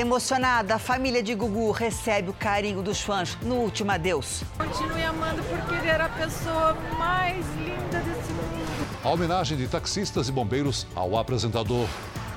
Emocionada, a família de Gugu recebe o carinho dos fãs no último adeus. Continue amando porque ele era a pessoa mais linda desse mundo. A homenagem de taxistas e bombeiros ao apresentador.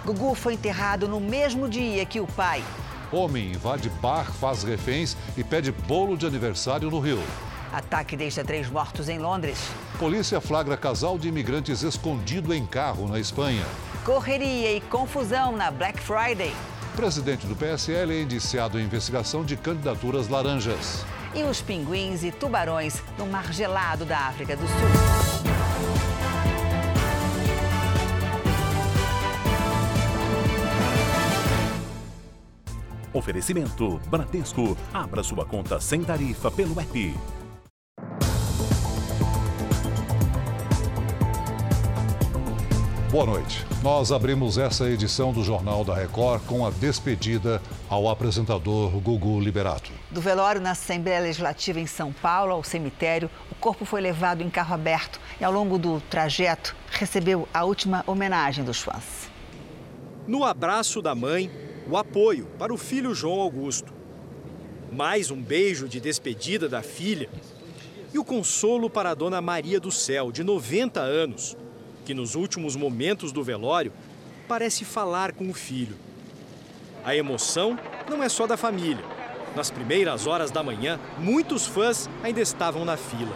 Gugu foi enterrado no mesmo dia que o pai. Homem invade bar, faz reféns e pede bolo de aniversário no Rio. Ataque deixa três mortos em Londres. Polícia flagra casal de imigrantes escondido em carro na Espanha. Correria e confusão na Black Friday. Presidente do PSL é indiciado em investigação de candidaturas laranjas. E os pinguins e tubarões no mar gelado da África do Sul. Oferecimento Bradesco. Abra sua conta sem tarifa pelo app. Boa noite. Nós abrimos essa edição do Jornal da Record com a despedida ao apresentador Gugu Liberato. Do velório na Assembleia Legislativa em São Paulo ao cemitério, o corpo foi levado em carro aberto e, ao longo do trajeto, recebeu a última homenagem dos fãs. No abraço da mãe, o apoio para o filho João Augusto. Mais um beijo de despedida da filha e o consolo para a dona Maria do Céu, de 90 anos, que nos últimos momentos do velório parece falar com o filho. A emoção não é só da família. Nas primeiras horas da manhã, muitos fãs ainda estavam na fila.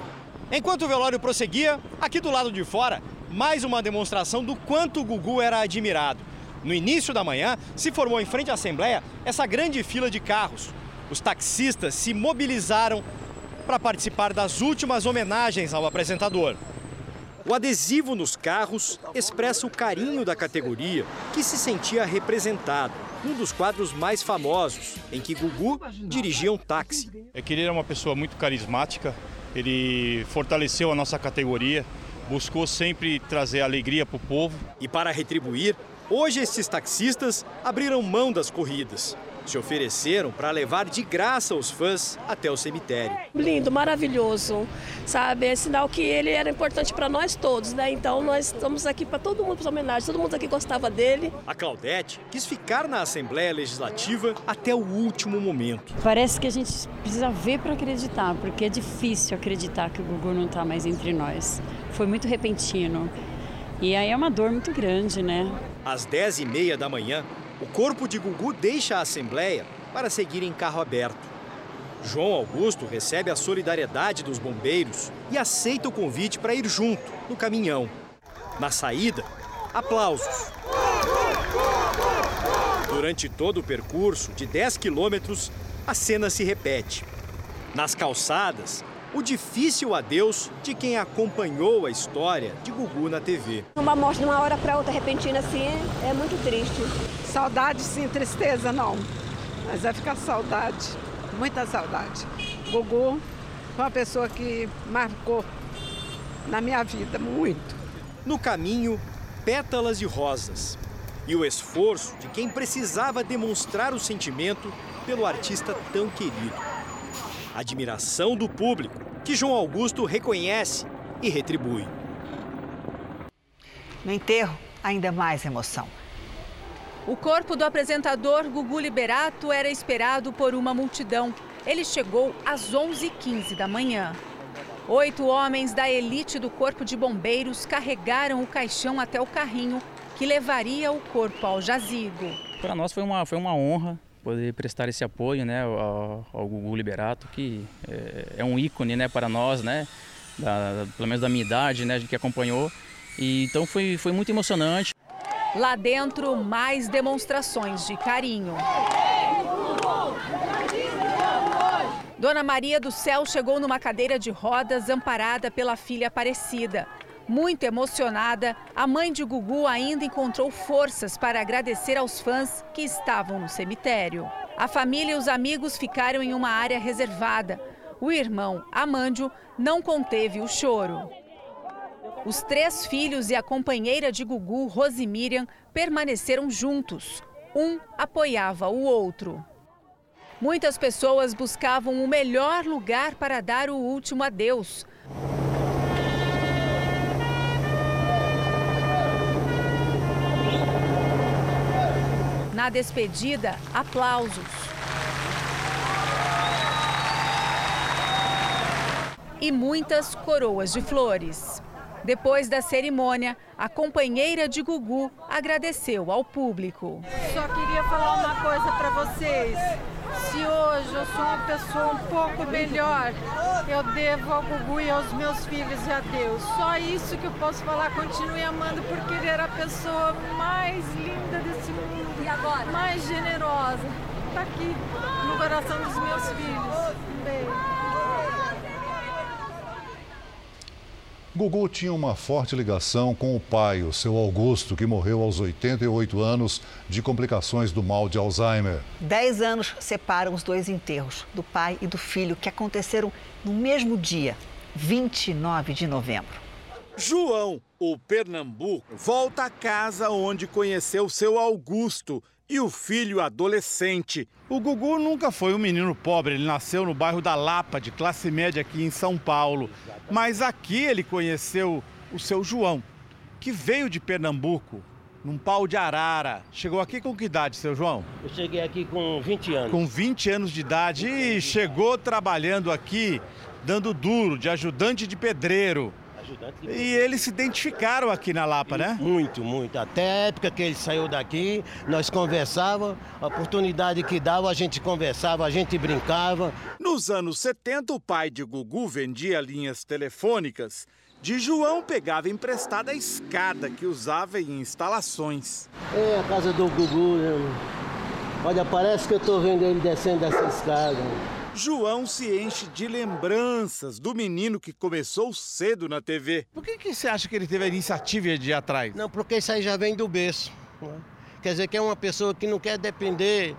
Enquanto o velório prosseguia, aqui do lado de fora, mais uma demonstração do quanto o Gugu era admirado. No início da manhã, se formou em frente à Assembleia essa grande fila de carros. Os taxistas se mobilizaram para participar das últimas homenagens ao apresentador. O adesivo nos carros expressa o carinho da categoria que se sentia representado. Um dos quadros mais famosos, em que Gugu dirigia um táxi. É que ele era uma pessoa muito carismática, ele fortaleceu a nossa categoria, buscou sempre trazer alegria para o povo. E para retribuir, hoje esses taxistas abriram mão das corridas se ofereceram para levar de graça os fãs até o cemitério. Lindo, maravilhoso, sabe? É sinal que ele era importante para nós todos, né? Então nós estamos aqui para todo mundo para homenagem, todo mundo aqui gostava dele. A Claudete quis ficar na Assembleia Legislativa até o último momento. Parece que a gente precisa ver para acreditar, porque é difícil acreditar que o Gugu não está mais entre nós. Foi muito repentino. E aí é uma dor muito grande, né? Às 10 e meia da manhã, o corpo de Gugu deixa a Assembleia para seguir em carro aberto. João Augusto recebe a solidariedade dos bombeiros e aceita o convite para ir junto, no caminhão. Na saída, aplausos. Durante todo o percurso de 10 quilômetros, a cena se repete. Nas calçadas, o difícil adeus de quem acompanhou a história de Gugu na TV. Uma morte de uma hora para outra repentina assim é muito triste. Saudade sim, tristeza não. Mas vai ficar saudade, muita saudade. Gugu foi uma pessoa que marcou na minha vida muito. No caminho, pétalas de rosas. E o esforço de quem precisava demonstrar o sentimento pelo artista tão querido. Admiração do público, que João Augusto reconhece e retribui. No enterro, ainda mais emoção. O corpo do apresentador Gugu Liberato era esperado por uma multidão. Ele chegou às 11h15 da manhã. Oito homens da elite do Corpo de Bombeiros carregaram o caixão até o carrinho que levaria o corpo ao jazigo. Para nós foi uma, foi uma honra poder prestar esse apoio né, ao, ao Gugu Liberato, que é, é, um ícone né, para nós, né, da, pelo menos da minha idade, né, que acompanhou. E, então foi, foi muito emocionante. Lá dentro, mais demonstrações de carinho. Dona Maria do Céu chegou numa cadeira de rodas amparada pela filha Aparecida. Muito emocionada, a mãe de Gugu ainda encontrou forças para agradecer aos fãs que estavam no cemitério. A família e os amigos ficaram em uma área reservada. O irmão, Amândio, não conteve o choro. Os três filhos e a companheira de Gugu, Rosimiriam, permaneceram juntos. Um apoiava o outro. Muitas pessoas buscavam o melhor lugar para dar o último adeus. Na despedida, aplausos. E muitas coroas de flores. Depois da cerimônia, a companheira de Gugu agradeceu ao público. Só queria falar uma coisa para vocês. Se hoje eu sou uma pessoa um pouco melhor, eu devo ao Gugu e aos meus filhos e a Deus. Só isso que eu posso falar. Continue amando porque ele era a pessoa mais linda Mais generosa. Está aqui no coração dos meus filhos. Um beijo. Gugu tinha uma forte ligação com o pai, o seu Augusto, que morreu aos 88 anos de complicações do mal de Alzheimer. Dez anos separam os dois enterros, do pai e do filho, que aconteceram no mesmo dia, 29 de novembro. João, o Pernambuco, volta à casa onde conheceu seu Augusto e o filho adolescente. O Gugu nunca foi um menino pobre, ele nasceu no bairro da Lapa, de classe média aqui em São Paulo. Mas aqui ele conheceu o seu João, que veio de Pernambuco, num pau de arara. Chegou aqui com que idade, seu João? Eu cheguei aqui com 20 anos. Com 20 anos de idade e chegou trabalhando aqui, dando duro, de ajudante de pedreiro. E eles se identificaram aqui na Lapa, né? Muito, muito. Até a época que ele saiu daqui, nós conversávamos, a oportunidade que dava, a gente conversava, a gente brincava. Nos anos 70, o pai de Gugu vendia linhas telefônicas. De João pegava emprestada a escada que usava em instalações. É a casa do Gugu, né? Olha, parece que eu estou vendo ele descendo essa escada. João se enche de lembranças do menino que começou cedo na TV. Por que, que você acha que ele teve a iniciativa de ir atrás? Não, porque isso aí já vem do berço. Né? Quer dizer que é uma pessoa que não quer depender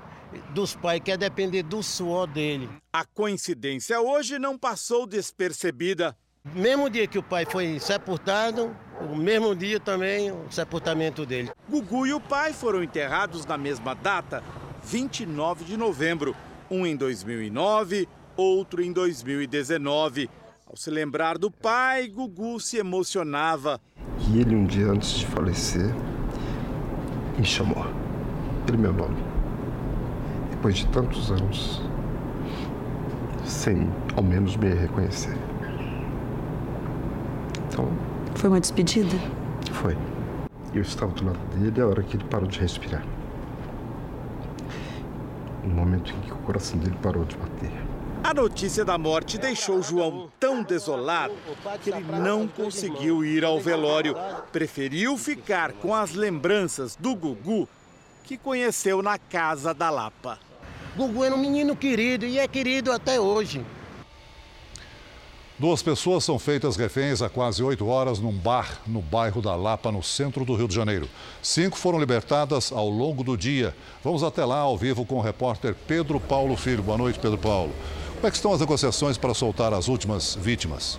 dos pais, quer depender do suor dele. A coincidência hoje não passou despercebida. Mesmo dia que o pai foi sepultado, o mesmo dia também o sepultamento dele. Gugu e o pai foram enterrados na mesma data, 29 de novembro um em 2009, outro em 2019. Ao se lembrar do pai, Gugu se emocionava. E ele, um dia antes de falecer, me chamou pelo meu nome. Depois de tantos anos, sem ao menos me reconhecer. Então. Foi uma despedida? Foi. Eu estava do lado dele a hora que ele parou de respirar no momento em que o coração dele parou de bater. A notícia da morte deixou João tão desolado que ele não conseguiu ir ao velório. Preferiu ficar com as lembranças do Gugu, que conheceu na casa da Lapa. Gugu era um menino querido e é querido até hoje. Duas pessoas são feitas reféns há quase oito horas num bar no bairro da Lapa, no centro do Rio de Janeiro. Cinco foram libertadas ao longo do dia. Vamos até lá ao vivo com o repórter Pedro Paulo Filho. Boa noite, Pedro Paulo. Como é que estão as negociações para soltar as últimas vítimas?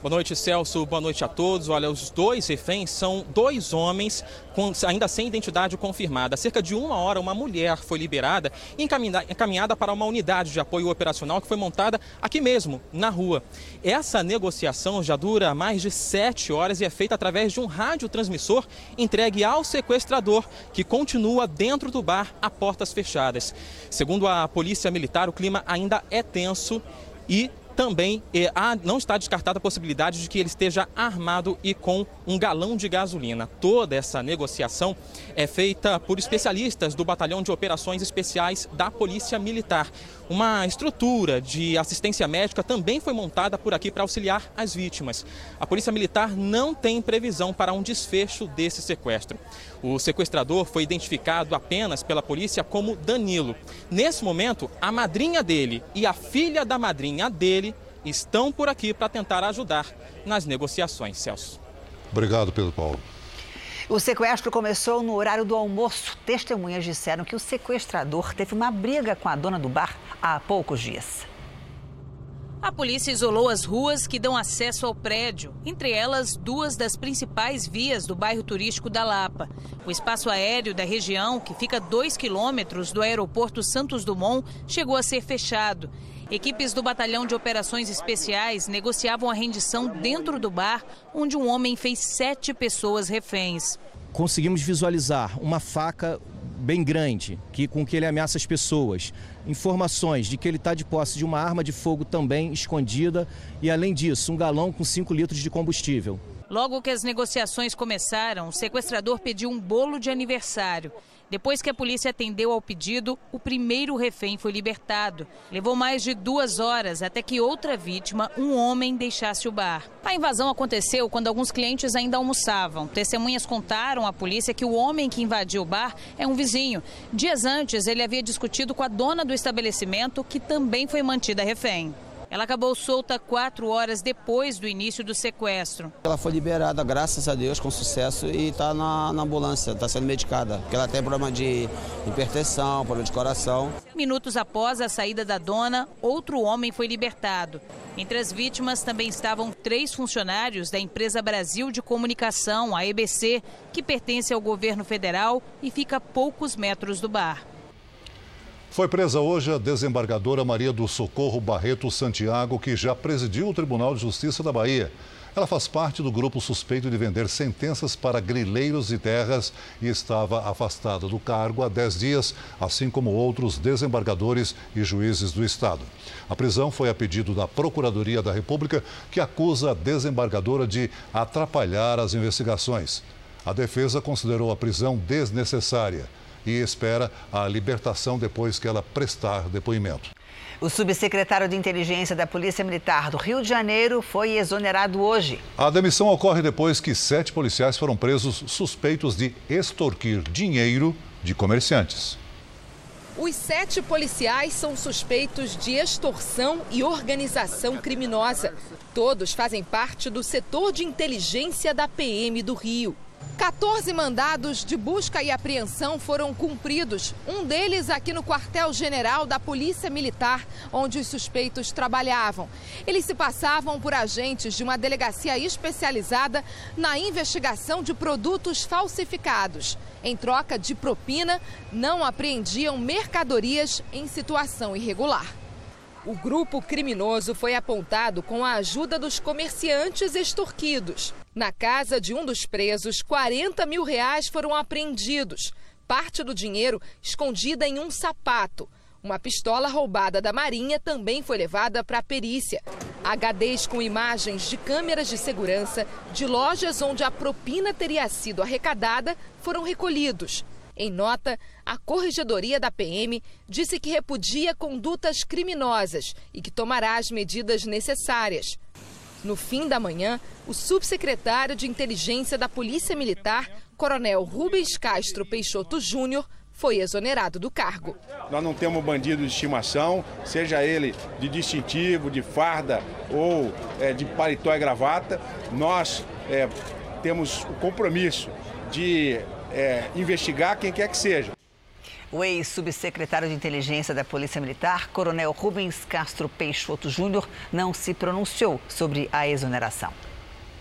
Boa noite, Celso. Boa noite a todos. Olha, os dois reféns são dois homens com, ainda sem identidade confirmada. Há cerca de uma hora, uma mulher foi liberada e encaminhada para uma unidade de apoio operacional que foi montada aqui mesmo, na rua. Essa negociação já dura mais de sete horas e é feita através de um radiotransmissor entregue ao sequestrador, que continua dentro do bar a portas fechadas. Segundo a Polícia Militar, o clima ainda é tenso e também eh, há, não está descartada a possibilidade de que ele esteja armado e com um galão de gasolina. Toda essa negociação é feita por especialistas do Batalhão de Operações Especiais da Polícia Militar. Uma estrutura de assistência médica também foi montada por aqui para auxiliar as vítimas. A Polícia Militar não tem previsão para um desfecho desse sequestro. O sequestrador foi identificado apenas pela polícia como Danilo. Nesse momento, a madrinha dele e a filha da madrinha dele estão por aqui para tentar ajudar nas negociações. Celso. Obrigado, Pedro Paulo. O sequestro começou no horário do almoço. Testemunhas disseram que o sequestrador teve uma briga com a dona do bar há poucos dias. A polícia isolou as ruas que dão acesso ao prédio, entre elas duas das principais vias do bairro turístico da Lapa. O espaço aéreo da região, que fica a dois quilômetros do aeroporto Santos Dumont, chegou a ser fechado. Equipes do Batalhão de Operações Especiais negociavam a rendição dentro do bar, onde um homem fez sete pessoas reféns. Conseguimos visualizar uma faca bem grande, que com que ele ameaça as pessoas. Informações de que ele está de posse de uma arma de fogo também escondida e, além disso, um galão com 5 litros de combustível. Logo que as negociações começaram, o sequestrador pediu um bolo de aniversário. Depois que a polícia atendeu ao pedido, o primeiro refém foi libertado. Levou mais de duas horas até que outra vítima, um homem, deixasse o bar. A invasão aconteceu quando alguns clientes ainda almoçavam. Testemunhas contaram à polícia que o homem que invadiu o bar é um vizinho. Dias antes, ele havia discutido com a dona do estabelecimento, que também foi mantida refém. Ela acabou solta quatro horas depois do início do sequestro. Ela foi liberada, graças a Deus, com sucesso e está na, na, ambulância, está sendo medicada, porque ela tem problema de hipertensão, problema de coração. Minutos após a saída da dona, outro homem foi libertado. Entre as vítimas também estavam três funcionários da empresa Brasil de Comunicação, a EBC, que pertence ao governo federal e fica a poucos metros do bar. Foi presa hoje a desembargadora Maria do Socorro Barreto Santiago, que já presidiu o Tribunal de Justiça da Bahia. Ela faz parte do grupo suspeito de vender sentenças para grileiros e terras e estava afastada do cargo há 10 dias, assim como outros desembargadores e juízes do Estado. A prisão foi a pedido da Procuradoria da República, que acusa a desembargadora de atrapalhar as investigações. A defesa considerou a prisão desnecessária e espera a libertação depois que ela prestar depoimento. O subsecretário de Inteligência da Polícia Militar do Rio de Janeiro foi exonerado hoje. A demissão ocorre depois que sete policiais foram presos suspeitos de extorquir dinheiro de comerciantes. Os sete policiais são suspeitos de extorsão e organização criminosa. Todos fazem parte do setor de inteligência da PM do Rio. 14 mandados de busca e apreensão foram cumpridos, um deles aqui no quartel-general da Polícia Militar, onde os suspeitos trabalhavam. Eles se passavam por agentes de uma delegacia especializada na investigação de produtos falsificados. Em troca de propina, não apreendiam mercadorias em situação irregular. O grupo criminoso foi apontado com a ajuda dos comerciantes extorquidos. Na casa de um dos presos, 40 mil reais foram apreendidos. Parte do dinheiro escondida em um sapato. Uma pistola roubada da Marinha também foi levada para a perícia. HDs com imagens de câmeras de segurança de lojas onde a propina teria sido arrecadada foram recolhidos. Em nota, a Corregedoria da PM disse que repudia condutas criminosas e que tomará as medidas necessárias. No fim da manhã, o subsecretário de Inteligência da Polícia Militar, Coronel Rubens Castro Peixoto Júnior, foi exonerado do cargo. Nós não temos bandido de estimação, seja ele de distintivo, de farda ou é, de paletó e gravata. Nós é, temos o compromisso de é, investigar quem quer que seja. O ex-subsecretário de Inteligência da Polícia Militar, Coronel Rubens Castro Peixoto Júnior, não se pronunciou sobre a exoneração.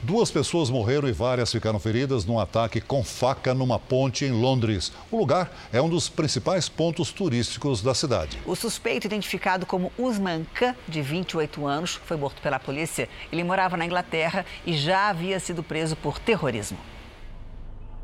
Duas pessoas morreram e várias ficaram feridas num ataque com faca numa ponte em Londres. O lugar é um dos principais pontos turísticos da cidade. O suspeito, identificado como Usman Khan, de 28 anos, foi morto pela polícia. Ele morava na Inglaterra e já havia sido preso por terrorismo.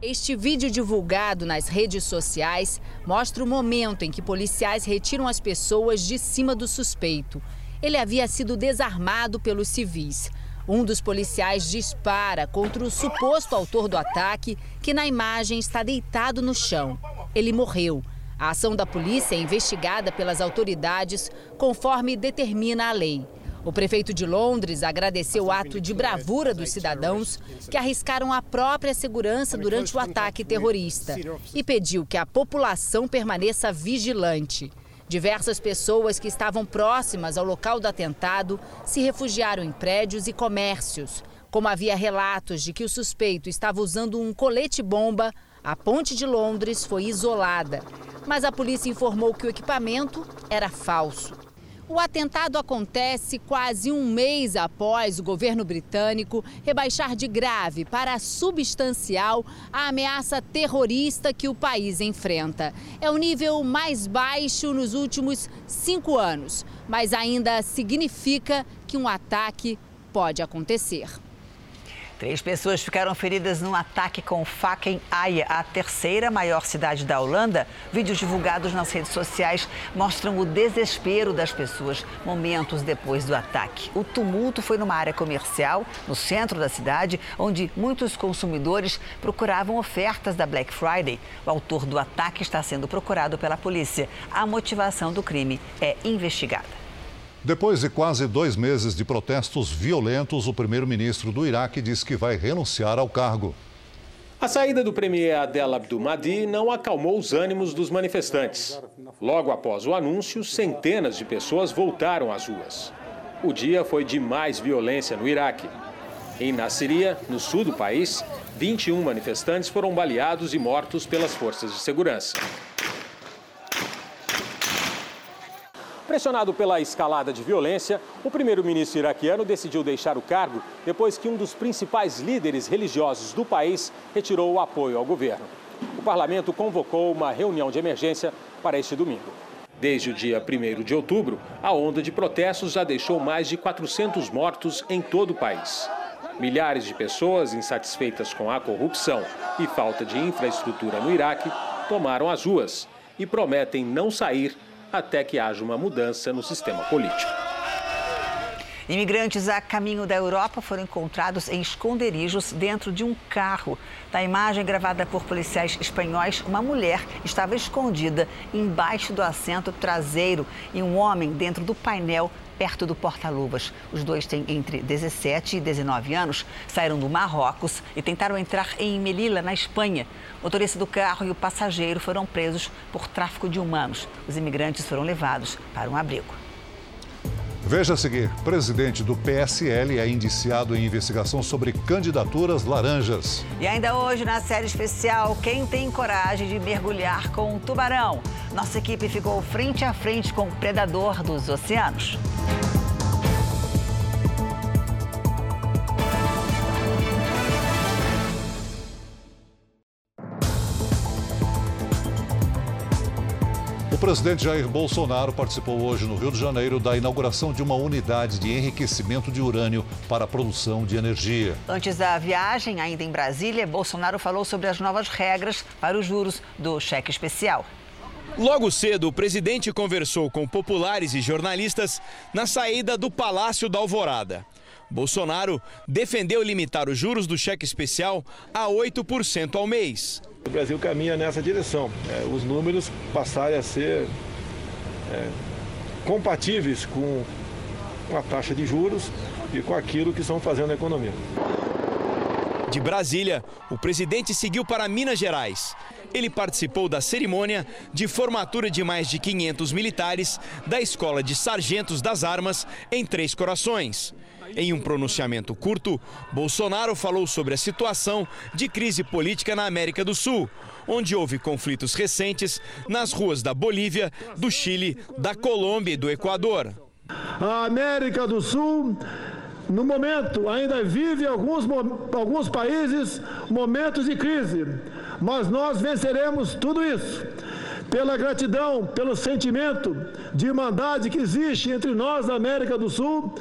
Este vídeo divulgado nas redes sociais mostra o momento em que policiais retiram as pessoas de cima do suspeito. Ele havia sido desarmado pelos civis. Um dos policiais dispara contra o suposto autor do ataque, que na imagem está deitado no chão. Ele morreu. A ação da polícia é investigada pelas autoridades conforme determina a lei. O prefeito de Londres agradeceu o ato de bravura dos cidadãos que arriscaram a própria segurança durante o ataque terrorista e pediu que a população permaneça vigilante. Diversas pessoas que estavam próximas ao local do atentado se refugiaram em prédios e comércios. Como havia relatos de que o suspeito estava usando um colete-bomba, a ponte de Londres foi isolada. Mas a polícia informou que o equipamento era falso. O atentado acontece quase um mês após o governo britânico rebaixar de grave para substancial a ameaça terrorista que o país enfrenta. É o nível mais baixo nos últimos cinco anos, mas ainda significa que um ataque pode acontecer. Três pessoas ficaram feridas num ataque com faca em Haia, a terceira maior cidade da Holanda. Vídeos divulgados nas redes sociais mostram o desespero das pessoas momentos depois do ataque. O tumulto foi numa área comercial, no centro da cidade, onde muitos consumidores procuravam ofertas da Black Friday. O autor do ataque está sendo procurado pela polícia. A motivação do crime é investigada. Depois de quase dois meses de protestos violentos, o primeiro-ministro do Iraque diz que vai renunciar ao cargo. A saída do premier Adel Abdul-Mahdi não acalmou os ânimos dos manifestantes. Logo após o anúncio, centenas de pessoas voltaram às ruas. O dia foi de mais violência no Iraque. Em Nasiriyah, no sul do país, 21 manifestantes foram baleados e mortos pelas forças de segurança. Pressionado pela escalada de violência, o primeiro-ministro iraquiano decidiu deixar o cargo depois que um dos principais líderes religiosos do país retirou o apoio ao governo. O parlamento convocou uma reunião de emergência para este domingo. Desde o dia 1 de outubro, a onda de protestos já deixou mais de 400 mortos em todo o país. Milhares de pessoas insatisfeitas com a corrupção e falta de infraestrutura no Iraque tomaram as ruas e prometem não sair até que haja uma mudança no sistema político. Imigrantes a caminho da Europa foram encontrados em esconderijos dentro de um carro. Na imagem gravada por policiais espanhóis, uma mulher estava escondida embaixo do assento traseiro e um homem dentro do painel perto do porta-luvas. Os dois têm entre 17 e 19 anos, saíram do Marrocos e tentaram entrar em Melilla, na Espanha. O motorista do carro e o passageiro foram presos por tráfico de humanos. Os imigrantes foram levados para um abrigo. Veja a seguir: presidente do PSL é indiciado em investigação sobre candidaturas laranjas. E ainda hoje, na série especial, quem tem coragem de mergulhar com um tubarão? Nossa equipe ficou frente a frente com o predador dos oceanos. Presidente Jair Bolsonaro participou hoje no Rio de Janeiro da inauguração de uma unidade de enriquecimento de urânio para a produção de energia. Antes da viagem, ainda em Brasília, Bolsonaro falou sobre as novas regras para os juros do cheque especial. Logo cedo, o presidente conversou com populares e jornalistas na saída do Palácio da Alvorada. Bolsonaro defendeu limitar os juros do cheque especial a 8% ao mês. O Brasil caminha nessa direção. É, os números passarem a ser é, compatíveis com, com a taxa de juros e com aquilo que estão fazendo na economia. De Brasília, o presidente seguiu para Minas Gerais. Ele participou da cerimônia de formatura de mais de 500 militares da Escola de Sargentos das Armas em Três Corações. Em um pronunciamento curto, Bolsonaro falou sobre a situação de crise política na América do Sul, onde houve conflitos recentes nas ruas da Bolívia, do Chile, da Colômbia e do Equador. A América do Sul no momento, ainda vive alguns, alguns países momentos de crise, mas nós venceremos tudo isso. Pela gratidão, pelo sentimento de irmandade que existe entre nós da América do Sul,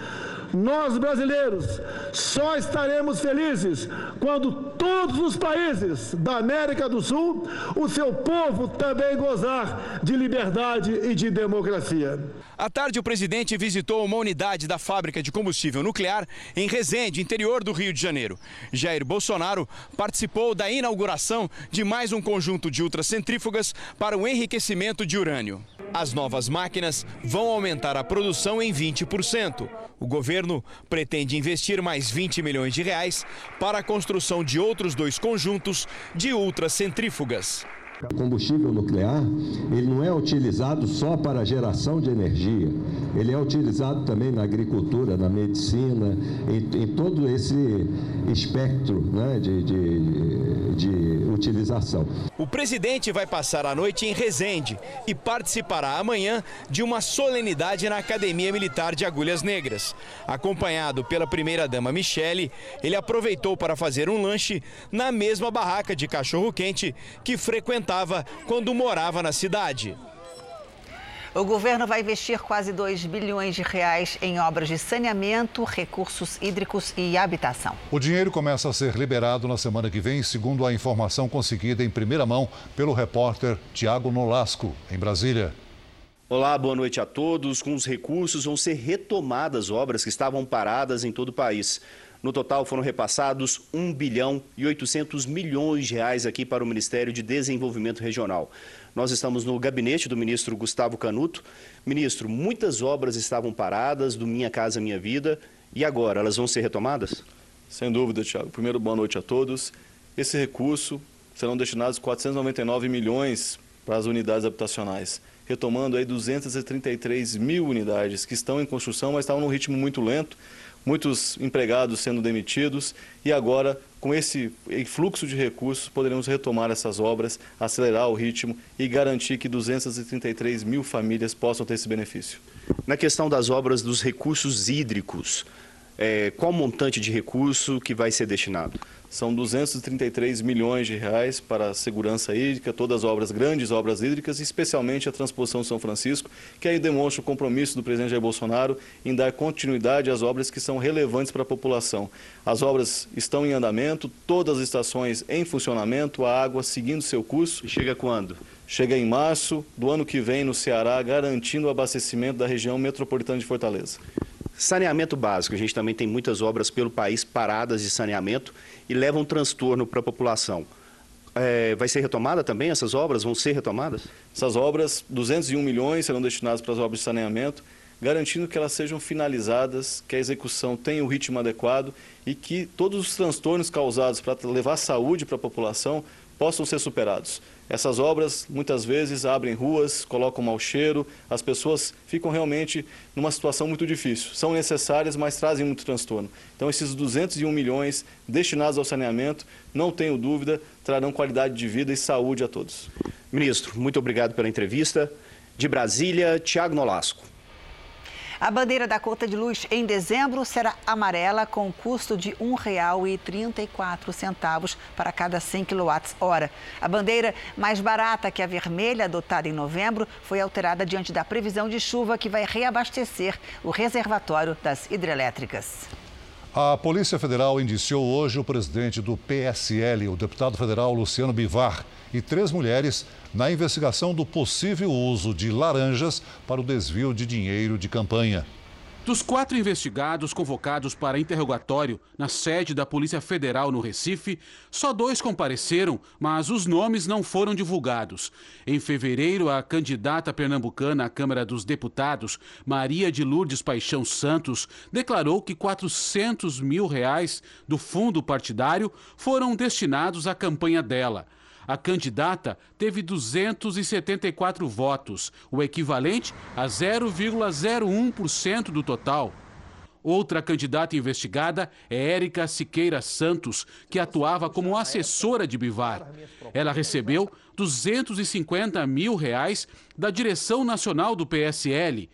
nós brasileiros só estaremos felizes quando todos os países da América do Sul, o seu povo também gozar de liberdade e de democracia. À tarde, o presidente visitou uma unidade da fábrica de combustível nuclear em Resende, interior do Rio de Janeiro. Jair Bolsonaro participou da inauguração de mais um conjunto de ultracentrífugas para o enriquecimento de urânio. As novas máquinas vão aumentar a produção em 20%. O governo pretende investir mais 20 milhões de reais para a construção de outros dois conjuntos de ultracentrífugas. O combustível nuclear, ele não é utilizado só para geração de energia, ele é utilizado também na agricultura, na medicina, em, em todo esse espectro né, de, de, de utilização. O presidente vai passar a noite em Resende e participará amanhã de uma solenidade na Academia Militar de Agulhas Negras. Acompanhado pela primeira-dama Michele, ele aproveitou para fazer um lanche na mesma barraca de cachorro-quente que frequentava quando morava na cidade. O governo vai investir quase 2 bilhões de reais em obras de saneamento, recursos hídricos e habitação. O dinheiro começa a ser liberado na semana que vem, segundo a informação conseguida em primeira mão pelo repórter Tiago Nolasco, em Brasília. Olá, boa noite a todos. Com os recursos vão ser retomadas obras que estavam paradas em todo o país. No total foram repassados 1 bilhão e 800 milhões de reais aqui para o Ministério de Desenvolvimento Regional. Nós estamos no gabinete do ministro Gustavo Canuto. Ministro, muitas obras estavam paradas do Minha Casa Minha Vida e agora elas vão ser retomadas? Sem dúvida, Tiago. Primeiro, boa noite a todos. Esse recurso serão destinados 499 milhões para as unidades habitacionais, retomando aí 233 mil unidades que estão em construção, mas estavam num ritmo muito lento muitos empregados sendo demitidos e agora, com esse fluxo de recursos, poderemos retomar essas obras, acelerar o ritmo e garantir que 233 mil famílias possam ter esse benefício. Na questão das obras dos recursos hídricos, é, qual montante de recurso que vai ser destinado? São 233 milhões de reais para a segurança hídrica, todas as obras, grandes obras hídricas, especialmente a transposição São Francisco, que aí demonstra o compromisso do presidente Jair Bolsonaro em dar continuidade às obras que são relevantes para a população. As obras estão em andamento, todas as estações em funcionamento, a água seguindo seu curso. E chega quando? Chega em março do ano que vem no Ceará, garantindo o abastecimento da região metropolitana de Fortaleza. Saneamento básico. A gente também tem muitas obras pelo país paradas de saneamento e levam transtorno para a população. É, vai ser retomada também essas obras? Vão ser retomadas? Essas obras, 201 milhões serão destinados para as obras de saneamento, garantindo que elas sejam finalizadas, que a execução tenha o ritmo adequado e que todos os transtornos causados para levar saúde para a população possam ser superados. Essas obras muitas vezes abrem ruas, colocam mau cheiro, as pessoas ficam realmente numa situação muito difícil. São necessárias, mas trazem muito transtorno. Então, esses 201 milhões destinados ao saneamento, não tenho dúvida, trarão qualidade de vida e saúde a todos. Ministro, muito obrigado pela entrevista. De Brasília, Tiago Nolasco. A bandeira da conta de luz em dezembro será amarela com custo de R$ 1,34 para cada 100 kWh. A bandeira mais barata que a vermelha, adotada em novembro, foi alterada diante da previsão de chuva que vai reabastecer o reservatório das hidrelétricas. A Polícia Federal indiciou hoje o presidente do PSL, o deputado federal Luciano Bivar, e três mulheres na investigação do possível uso de laranjas para o desvio de dinheiro de campanha. Dos quatro investigados convocados para interrogatório na sede da Polícia Federal no Recife, só dois compareceram, mas os nomes não foram divulgados. Em fevereiro, a candidata pernambucana à Câmara dos Deputados, Maria de Lourdes Paixão Santos, declarou que 400 mil reais do fundo partidário foram destinados à campanha dela. A candidata teve 274 votos, o equivalente a 0,01% do total. Outra candidata investigada é Érica Siqueira Santos, que atuava como assessora de Bivar. Ela recebeu 250 mil reais da direção nacional do PSL.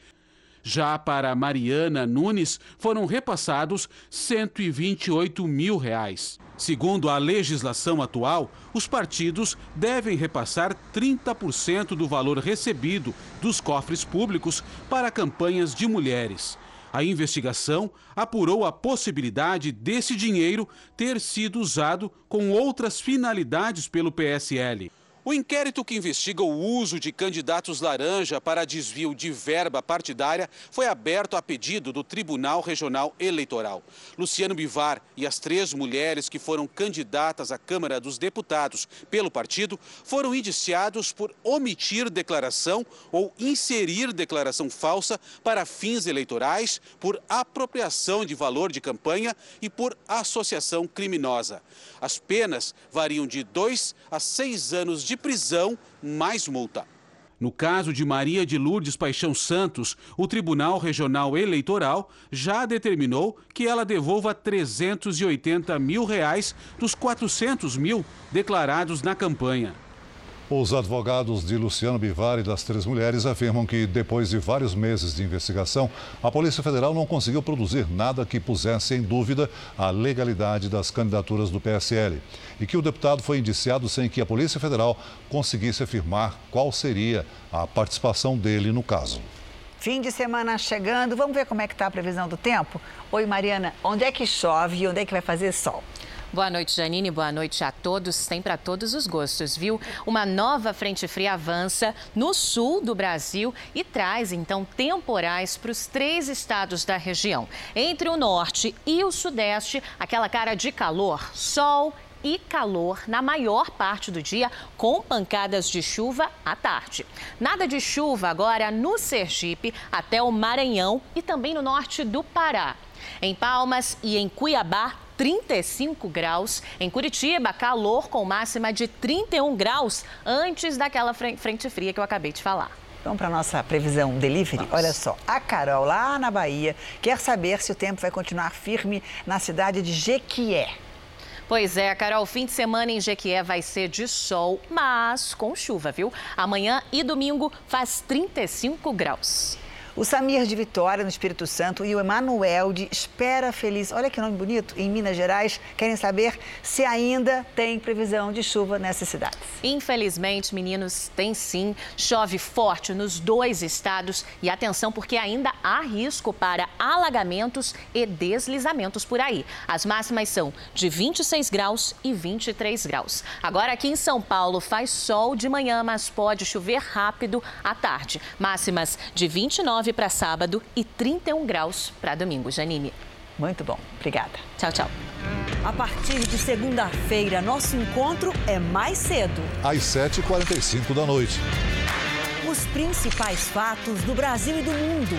Já para Mariana Nunes, foram repassados 128 mil reais. Segundo a legislação atual, os partidos devem repassar 30% do valor recebido dos cofres públicos para campanhas de mulheres. A investigação apurou a possibilidade desse dinheiro ter sido usado com outras finalidades pelo PSL. O inquérito que investiga o uso de candidatos laranja para desvio de verba partidária foi aberto a pedido do Tribunal Regional Eleitoral. Luciano Bivar e as três mulheres que foram candidatas à Câmara dos Deputados pelo partido foram indiciados por omitir declaração ou inserir declaração falsa para fins eleitorais, por apropriação de valor de campanha e por associação criminosa. As penas variam de dois a seis anos de prisão mais multa. No caso de Maria de Lourdes Paixão Santos, o Tribunal Regional Eleitoral já determinou que ela devolva 380 mil reais dos 400 mil declarados na campanha. Os advogados de Luciano Bivar e das três mulheres afirmam que, depois de vários meses de investigação, a Polícia Federal não conseguiu produzir nada que pusesse em dúvida a legalidade das candidaturas do PSL e que o deputado foi indiciado sem que a Polícia Federal conseguisse afirmar qual seria a participação dele no caso. Fim de semana chegando, vamos ver como é que está a previsão do tempo? Oi, Mariana, onde é que chove e onde é que vai fazer sol? Boa noite, Janine. Boa noite a todos. Tem para todos os gostos, viu? Uma nova frente fria avança no sul do Brasil e traz, então, temporais para os três estados da região. Entre o norte e o sudeste, aquela cara de calor, sol e calor na maior parte do dia, com pancadas de chuva à tarde. Nada de chuva agora no Sergipe até o Maranhão e também no norte do Pará. Em Palmas e em Cuiabá, 35 graus. Em Curitiba, calor com máxima de 31 graus antes daquela frente fria que eu acabei de falar. Vamos para a nossa previsão delivery? Vamos. Olha só, a Carol, lá na Bahia, quer saber se o tempo vai continuar firme na cidade de Jequié. Pois é, Carol, fim de semana em Jequié vai ser de sol, mas com chuva, viu? Amanhã e domingo faz 35 graus. O Samir de Vitória, no Espírito Santo, e o Emanuel de Espera Feliz, olha que nome bonito, em Minas Gerais, querem saber se ainda tem previsão de chuva nessas cidades. Infelizmente, meninos, tem sim. Chove forte nos dois estados e atenção porque ainda há risco para alagamentos e deslizamentos por aí. As máximas são de 26 graus e 23 graus. Agora aqui em São Paulo faz sol de manhã, mas pode chover rápido à tarde. Máximas de 29 29 para sábado e 31 graus para domingo. Janine. Muito bom. Obrigada. Tchau, tchau. A partir de segunda-feira, nosso encontro é mais cedo. Às 7h45 da noite. Os principais fatos do Brasil e do mundo.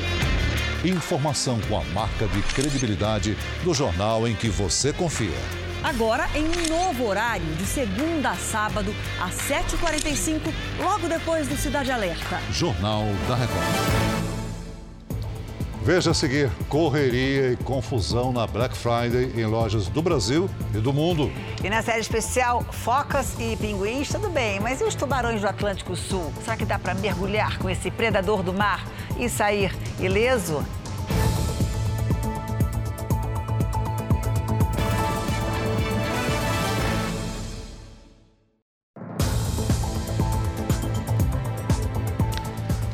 Informação com a marca de credibilidade do jornal em que você confia. Agora em um novo horário, de segunda a sábado, às 7h45, logo depois do Cidade Alerta. Jornal da Record. Veja a seguir: correria e confusão na Black Friday em lojas do Brasil e do mundo. E na série especial, focas e pinguins, tudo bem, mas e os tubarões do Atlântico Sul? Será que dá para mergulhar com esse predador do mar e sair ileso?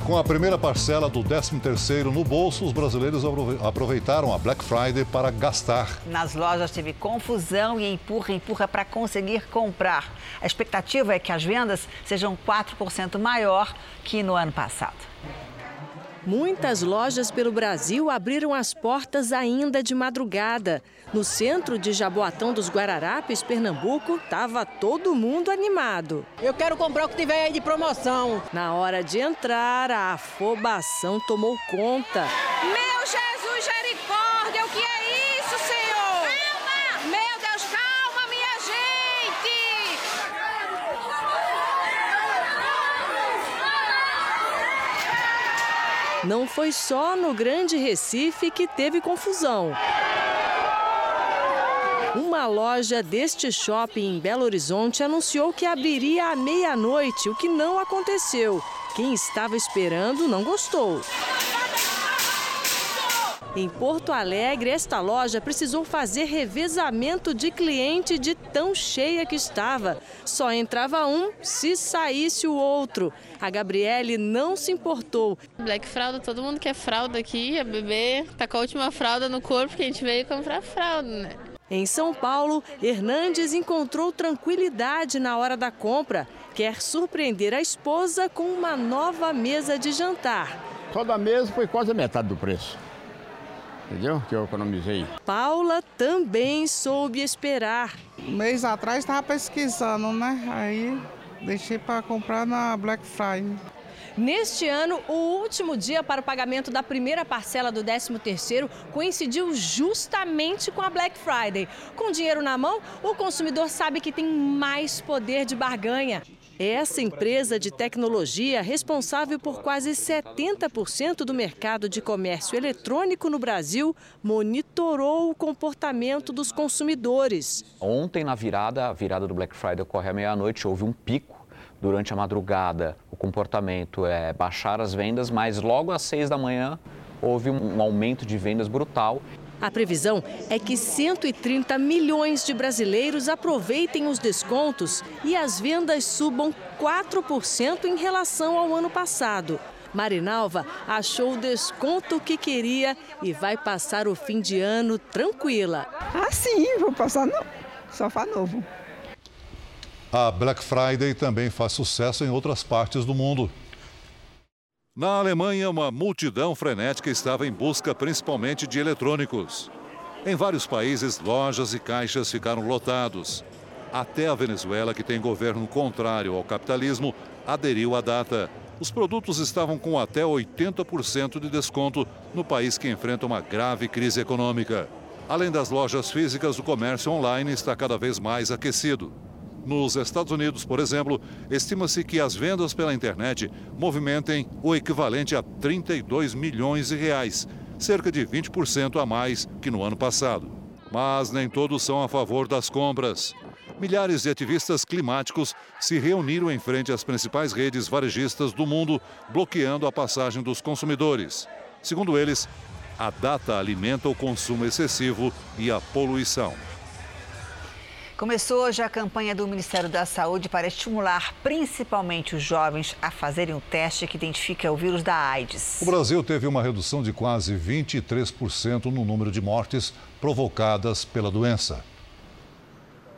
Com a primeira parcela do 13º no bolso, os brasileiros aproveitaram a Black Friday para gastar. Nas lojas teve confusão e empurra, empurra para conseguir comprar. A expectativa é que as vendas sejam 4% maior que no ano passado. Muitas lojas pelo Brasil abriram as portas ainda de madrugada. No centro de Jaboatão dos Guararapes, Pernambuco, estava todo mundo animado. Eu quero comprar o que tiver aí de promoção. Na hora de entrar, a afobação tomou conta. Meu Jesus, misericórdia, o que é isso, Senhor? Calma! Meu Deus, calma, minha gente! Não foi só no Grande Recife que teve confusão. Uma loja deste shopping em Belo Horizonte anunciou que abriria à meia-noite, o que não aconteceu. Quem estava esperando não gostou. Em Porto Alegre, esta loja precisou fazer revezamento de cliente de tão cheia que estava. Só entrava um se saísse o outro. A Gabriele não se importou. Black fralda, todo mundo quer fralda aqui, a bebê tá com a última fralda no corpo que a gente veio comprar fralda, né? Em São Paulo, Hernandes encontrou tranquilidade na hora da compra. Quer surpreender a esposa com uma nova mesa de jantar. Toda mesa foi quase a metade do preço. Entendeu? Que eu economizei. Paula também soube esperar. Um mês atrás estava pesquisando, né? Aí deixei para comprar na Black Friday. Neste ano, o último dia para o pagamento da primeira parcela do 13º coincidiu justamente com a Black Friday. Com dinheiro na mão, o consumidor sabe que tem mais poder de barganha. Essa empresa de tecnologia, responsável por quase 70% do mercado de comércio eletrônico no Brasil, monitorou o comportamento dos consumidores. Ontem, na virada, a virada do Black Friday ocorre à meia-noite, houve um pico durante a madrugada. O comportamento é baixar as vendas, mas logo às seis da manhã houve um aumento de vendas brutal. A previsão é que 130 milhões de brasileiros aproveitem os descontos e as vendas subam 4% em relação ao ano passado. Marinalva achou o desconto que queria e vai passar o fim de ano tranquila. Ah, sim, vou passar no sofá novo. A Black Friday também faz sucesso em outras partes do mundo. Na Alemanha, uma multidão frenética estava em busca principalmente de eletrônicos. Em vários países, lojas e caixas ficaram lotados. Até a Venezuela, que tem governo contrário ao capitalismo, aderiu à data. Os produtos estavam com até 80% de desconto no país que enfrenta uma grave crise econômica. Além das lojas físicas, o comércio online está cada vez mais aquecido. Nos Estados Unidos, por exemplo, estima-se que as vendas pela internet movimentem o equivalente a 32 milhões de reais, cerca de 20% a mais que no ano passado. Mas nem todos são a favor das compras. Milhares de ativistas climáticos se reuniram em frente às principais redes varejistas do mundo, bloqueando a passagem dos consumidores. Segundo eles, a data alimenta o consumo excessivo e a poluição. Começou hoje a campanha do Ministério da Saúde para estimular principalmente os jovens a fazerem o teste que identifica o vírus da AIDS. O Brasil teve uma redução de quase 23% no número de mortes provocadas pela doença.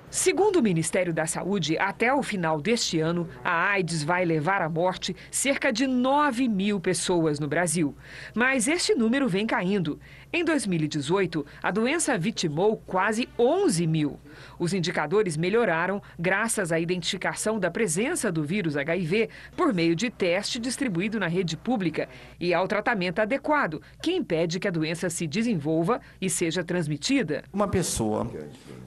Segundo o Ministério da Saúde, até o final deste ano, a AIDS vai levar à morte cerca de 9 mil pessoas no Brasil. Mas este número vem caindo. Em 2018, a doença vitimou quase 11 mil. Os indicadores melhoraram graças à identificação da presença do vírus HIV por meio de teste distribuído na rede pública e ao tratamento adequado, que impede que a doença se desenvolva e seja transmitida. Uma pessoa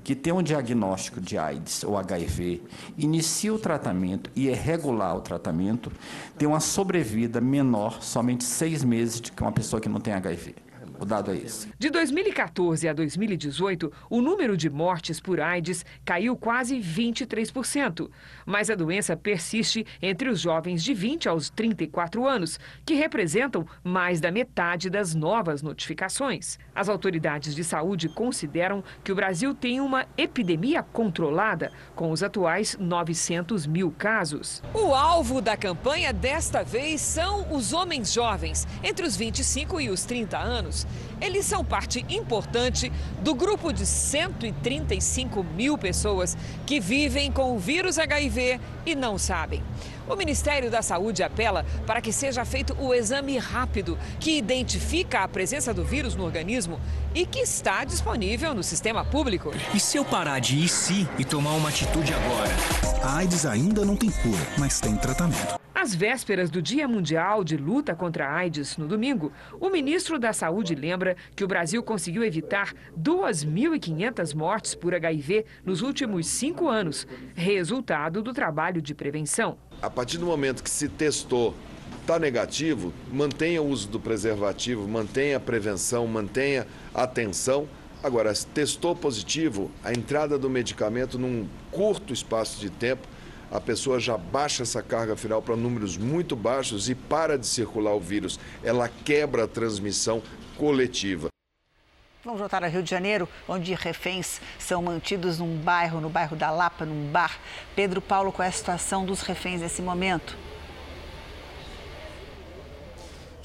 que tem um diagnóstico de AIDS ou HIV, inicia o tratamento e é regular o tratamento, tem uma sobrevida menor, somente seis meses, de que uma pessoa que não tem HIV. O dado é esse. De 2014 a 2018, o número de mortes por AIDS caiu quase 23%. Mas a doença persiste entre os jovens de 20 aos 34 anos, que representam mais da metade das novas notificações. As autoridades de saúde consideram que o Brasil tem uma epidemia controlada, com os atuais 900 mil casos. O alvo da campanha desta vez são os homens jovens, entre os 25 e os 30 anos. Eles são parte importante do grupo de 135 mil pessoas que vivem com o vírus HIV e não sabem. O Ministério da Saúde apela para que seja feito o exame rápido que identifica a presença do vírus no organismo e que está disponível no sistema público. E se eu parar de ir sim e tomar uma atitude agora? A AIDS ainda não tem cura, mas tem tratamento. Às vésperas do Dia Mundial de Luta contra a AIDS, no domingo, o ministro da Saúde lembra que o Brasil conseguiu evitar 2.500 mortes por HIV nos últimos cinco anos, resultado do trabalho de prevenção. A partir do momento que se testou está negativo, mantenha o uso do preservativo, mantenha a prevenção, mantenha a atenção. Agora, se testou positivo, a entrada do medicamento num curto espaço de tempo a pessoa já baixa essa carga viral para números muito baixos e para de circular o vírus. Ela quebra a transmissão coletiva. Vamos voltar ao Rio de Janeiro, onde reféns são mantidos num bairro, no bairro da Lapa, num bar. Pedro Paulo, qual é a situação dos reféns nesse momento?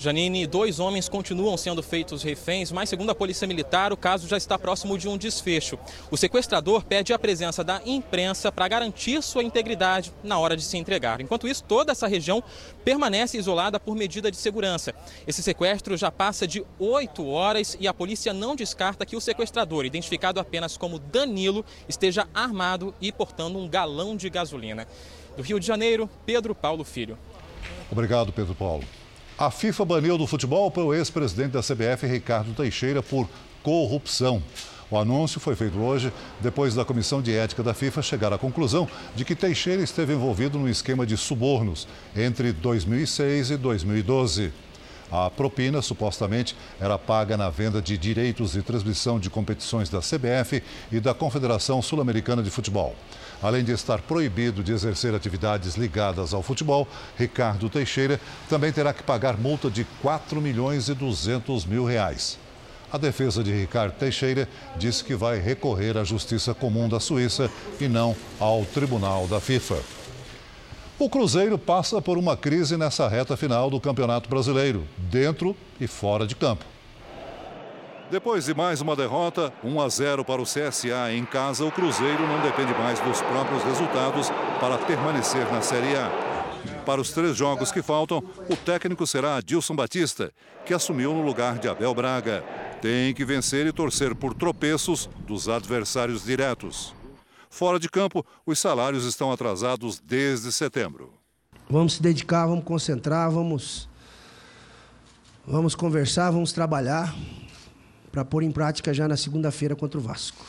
Janine, dois homens continuam sendo feitos reféns, mas segundo a Polícia Militar, o caso já está próximo de um desfecho. O sequestrador pede a presença da imprensa para garantir sua integridade na hora de se entregar. Enquanto isso, toda essa região permanece isolada por medida de segurança. Esse sequestro já passa de oito horas e a polícia não descarta que o sequestrador, identificado apenas como Danilo, esteja armado e portando um galão de gasolina. Do Rio de Janeiro, Pedro Paulo Filho. Obrigado, Pedro Paulo. A FIFA baniu do futebol o ex-presidente da CBF, Ricardo Teixeira, por corrupção. O anúncio foi feito hoje depois da Comissão de Ética da FIFA chegar à conclusão de que Teixeira esteve envolvido num esquema de subornos entre 2006 e 2012. A propina, supostamente, era paga na venda de direitos de transmissão de competições da CBF e da Confederação Sul-Americana de Futebol. Além de estar proibido de exercer atividades ligadas ao futebol, Ricardo Teixeira também terá que pagar multa de 4 milhões e 200 mil reais. A defesa de Ricardo Teixeira disse que vai recorrer à Justiça Comum da Suíça e não ao Tribunal da FIFA. O Cruzeiro passa por uma crise nessa reta final do Campeonato Brasileiro, dentro e fora de campo. Depois de mais uma derrota, 1 a 0 para o CSA em casa, o Cruzeiro não depende mais dos próprios resultados para permanecer na Série A. Para os três jogos que faltam, o técnico será Adilson Batista, que assumiu no lugar de Abel Braga. Tem que vencer e torcer por tropeços dos adversários diretos. Fora de campo, os salários estão atrasados desde setembro. Vamos se dedicar, vamos concentrar, vamos, vamos conversar, vamos trabalhar para pôr em prática já na segunda-feira contra o Vasco.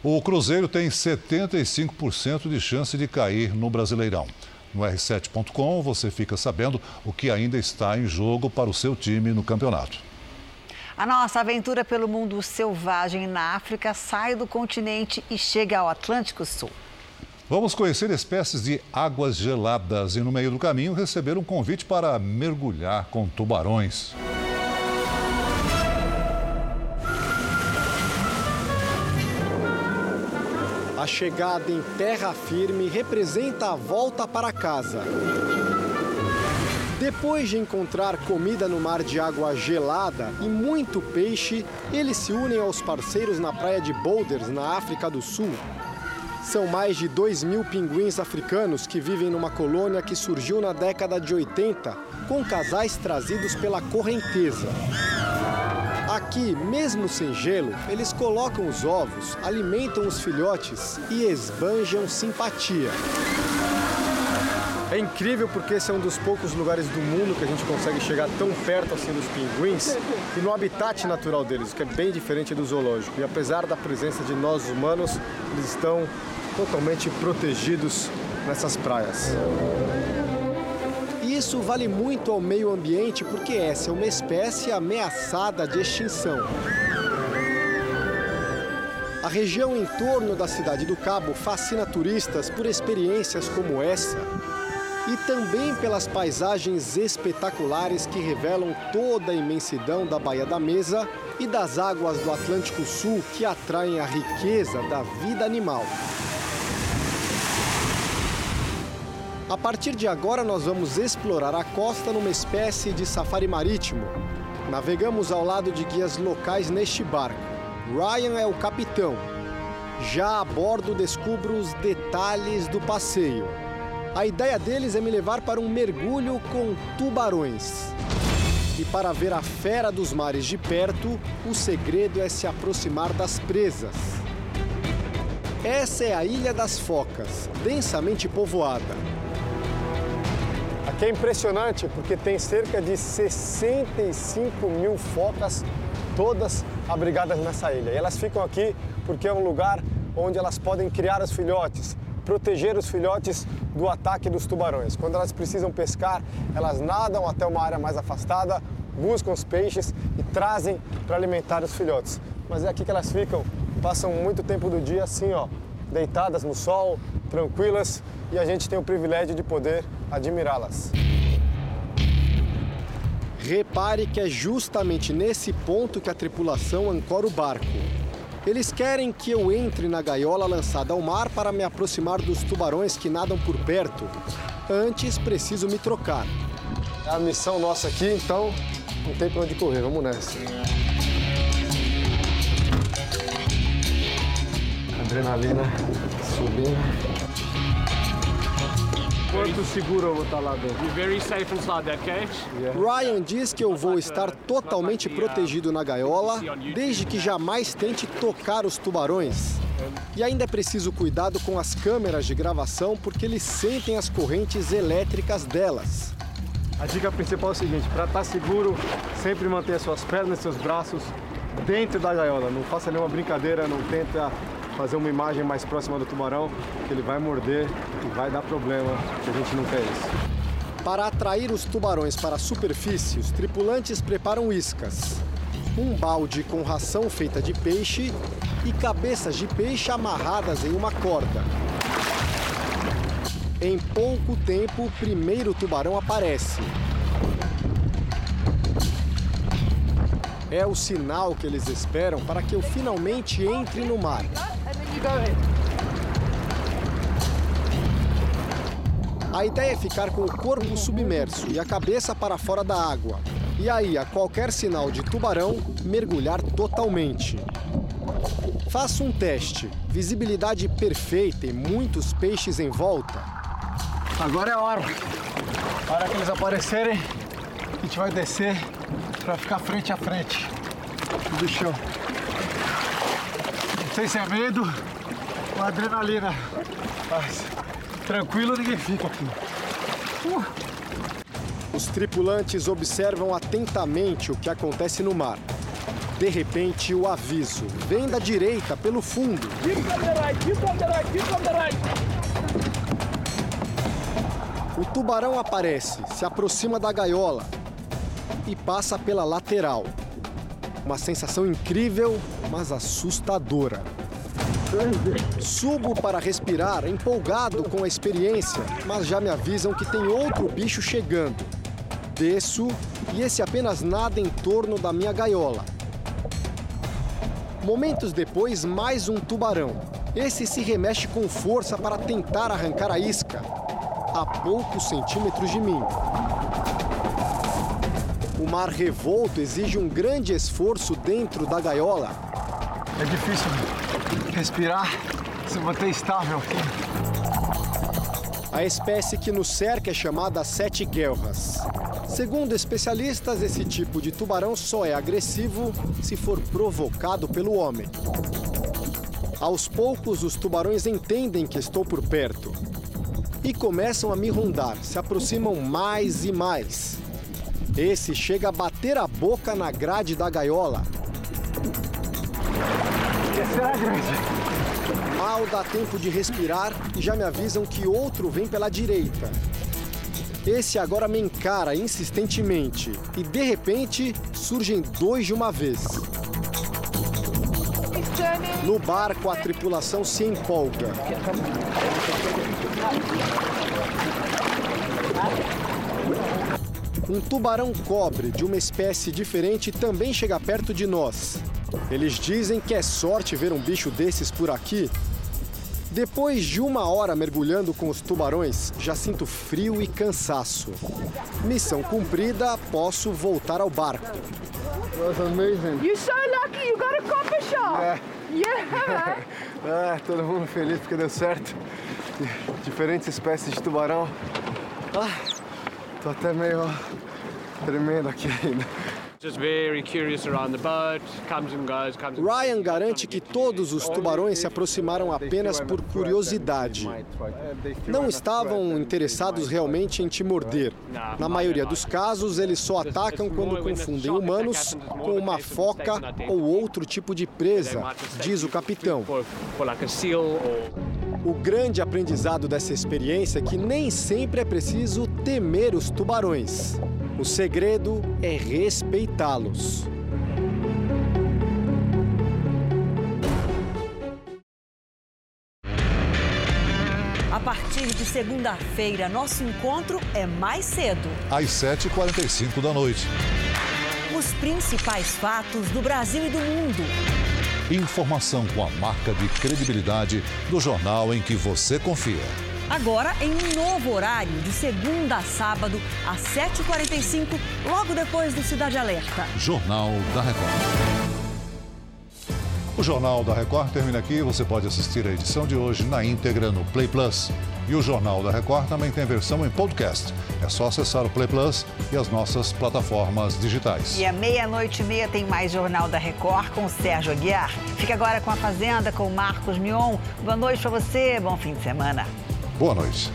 O Cruzeiro tem 75% de chance de cair no Brasileirão. No r7.com você fica sabendo o que ainda está em jogo para o seu time no campeonato. A nossa aventura pelo mundo selvagem na África sai do continente e chega ao Atlântico Sul. Vamos conhecer espécies de águas geladas e, no meio do caminho, receber um convite para mergulhar com tubarões. A chegada em terra firme representa a volta para casa. Depois de encontrar comida no mar de água gelada e muito peixe, eles se unem aos parceiros na praia de Boulders, na África do Sul. São mais de 2 mil pinguins africanos que vivem numa colônia que surgiu na década de 80, com casais trazidos pela correnteza. Aqui, mesmo sem gelo, eles colocam os ovos, alimentam os filhotes e esbanjam simpatia. É incrível porque esse é um dos poucos lugares do mundo que a gente consegue chegar tão perto assim dos pinguins e no habitat natural deles, que é bem diferente do zoológico. E apesar da presença de nós humanos, eles estão totalmente protegidos nessas praias. Isso vale muito ao meio ambiente porque essa é uma espécie ameaçada de extinção. A região em torno da cidade do Cabo fascina turistas por experiências como essa e também pelas paisagens espetaculares que revelam toda a imensidão da Baía da Mesa e das águas do Atlântico Sul que atraem a riqueza da vida animal. A partir de agora, nós vamos explorar a costa numa espécie de safari marítimo. Navegamos ao lado de guias locais neste barco. Ryan é o capitão. Já a bordo, descubro os detalhes do passeio. A ideia deles é me levar para um mergulho com tubarões. E para ver a fera dos mares de perto, o segredo é se aproximar das presas. Essa é a Ilha das Focas, densamente povoada. Aqui é impressionante porque tem cerca de 65 mil focas, todas abrigadas nessa ilha. E elas ficam aqui porque é um lugar onde elas podem criar os filhotes, proteger os filhotes do ataque dos tubarões. Quando elas precisam pescar, elas nadam até uma área mais afastada, buscam os peixes e trazem para alimentar os filhotes. Mas é aqui que elas ficam, passam muito tempo do dia assim, ó, deitadas no sol, tranquilas, e a gente tem o privilégio de poder admirá-las. Repare que é justamente nesse ponto que a tripulação ancora o barco. Eles querem que eu entre na gaiola lançada ao mar para me aproximar dos tubarões que nadam por perto. Antes, preciso me trocar. É a missão nossa aqui, então não tem para onde correr, vamos nessa. Adrenalina subindo. Quanto seguro eu vou estar lá dentro? You're very safe inside that cage. Ryan diz que eu vou estar totalmente protegido na gaiola, desde que jamais tente tocar os tubarões. E ainda é preciso cuidado com as câmeras de gravação, porque eles sentem as correntes elétricas delas. A dica principal é o seguinte: para estar seguro, sempre mantenha suas pernas e seus braços dentro da gaiola. Não faça nenhuma brincadeira, não tenta fazer uma imagem mais próxima do tubarão, que ele vai morder e vai dar problema, que a gente não quer isso. Para atrair os tubarões para a superfície, os tripulantes preparam iscas. Um balde com ração feita de peixe e cabeças de peixe amarradas em uma corda. Em pouco tempo, o primeiro tubarão aparece. É o sinal que eles esperam para que eu finalmente entre no mar. A ideia é ficar com o corpo submerso e a cabeça para fora da água. E aí, a qualquer sinal de tubarão, mergulhar totalmente. Faça um teste. Visibilidade perfeita e muitos peixes em volta. Agora é a hora. A hora que eles aparecerem, a gente vai descer para ficar frente a frente do bichão. Não sei se é medo ou adrenalina, mas tranquilo ninguém fica aqui. Uh. Os tripulantes observam atentamente o que acontece no mar. De repente, o aviso vem da direita pelo fundo. O tubarão aparece, se aproxima da gaiola e passa pela lateral. Uma sensação incrível, mas assustadora. Subo para respirar, empolgado com a experiência, mas já me avisam que tem outro bicho chegando. Desço e esse apenas nada em torno da minha gaiola. Momentos depois, mais um tubarão. Esse se remexe com força para tentar arrancar a isca, a poucos centímetros de mim. O mar revolto exige um grande esforço dentro da gaiola. É difícil respirar, se manter estável aqui. A espécie que nos cerca é chamada sete guelras. Segundo especialistas, esse tipo de tubarão só é agressivo se for provocado pelo homem. Aos poucos, os tubarões entendem que estou por perto e começam a me rondar, se aproximam mais e mais. Esse chega a bater a boca na grade da gaiola. Mal dá tempo de respirar e já me avisam que outro vem pela direita. Esse agora me encara insistentemente e de repente surgem dois de uma vez. No barco, a tripulação se empolga. Um tubarão cobre de uma espécie diferente também chega perto de nós. Eles dizem que é sorte ver um bicho desses por aqui. Depois de uma hora mergulhando com os tubarões, já sinto frio e cansaço. Missão cumprida, posso voltar ao barco. was amazing. You're so lucky you got a copper shot. É. Yeah. É, todo mundo feliz porque deu certo. Diferentes espécies de tubarão. Ah, tô até meio tremendo aqui ainda. Just very curious around the boat, comes and goes, comes and Ryan garante que todos os tubarões se aproximaram apenas por curiosidade. Não estavam interessados realmente em te morder. Na maioria dos casos, eles só atacam quando confundem humanos com uma foca ou outro tipo de presa, diz o capitão. O grande aprendizado dessa experiência é que nem sempre é preciso temer os tubarões. O segredo é respeitá-los. A partir de segunda-feira, nosso encontro é mais cedo. Às 7h45 da noite. Os principais fatos do Brasil e do mundo. Informação com a marca de credibilidade do jornal em que você confia. Agora em um novo horário, de segunda a sábado, às 7h45, logo depois do Cidade Alerta. Jornal da Record. O Jornal da Record termina aqui. Você pode assistir a edição de hoje na íntegra no Play Plus. E o Jornal da Record também tem versão em podcast. É só acessar o Play Plus e as nossas plataformas digitais. E à meia-noite e meia tem mais Jornal da Record com o Sérgio Aguiar. Fica agora com a Fazenda, com o Marcos Mion. Boa noite para você, bom fim de semana. Boa noite.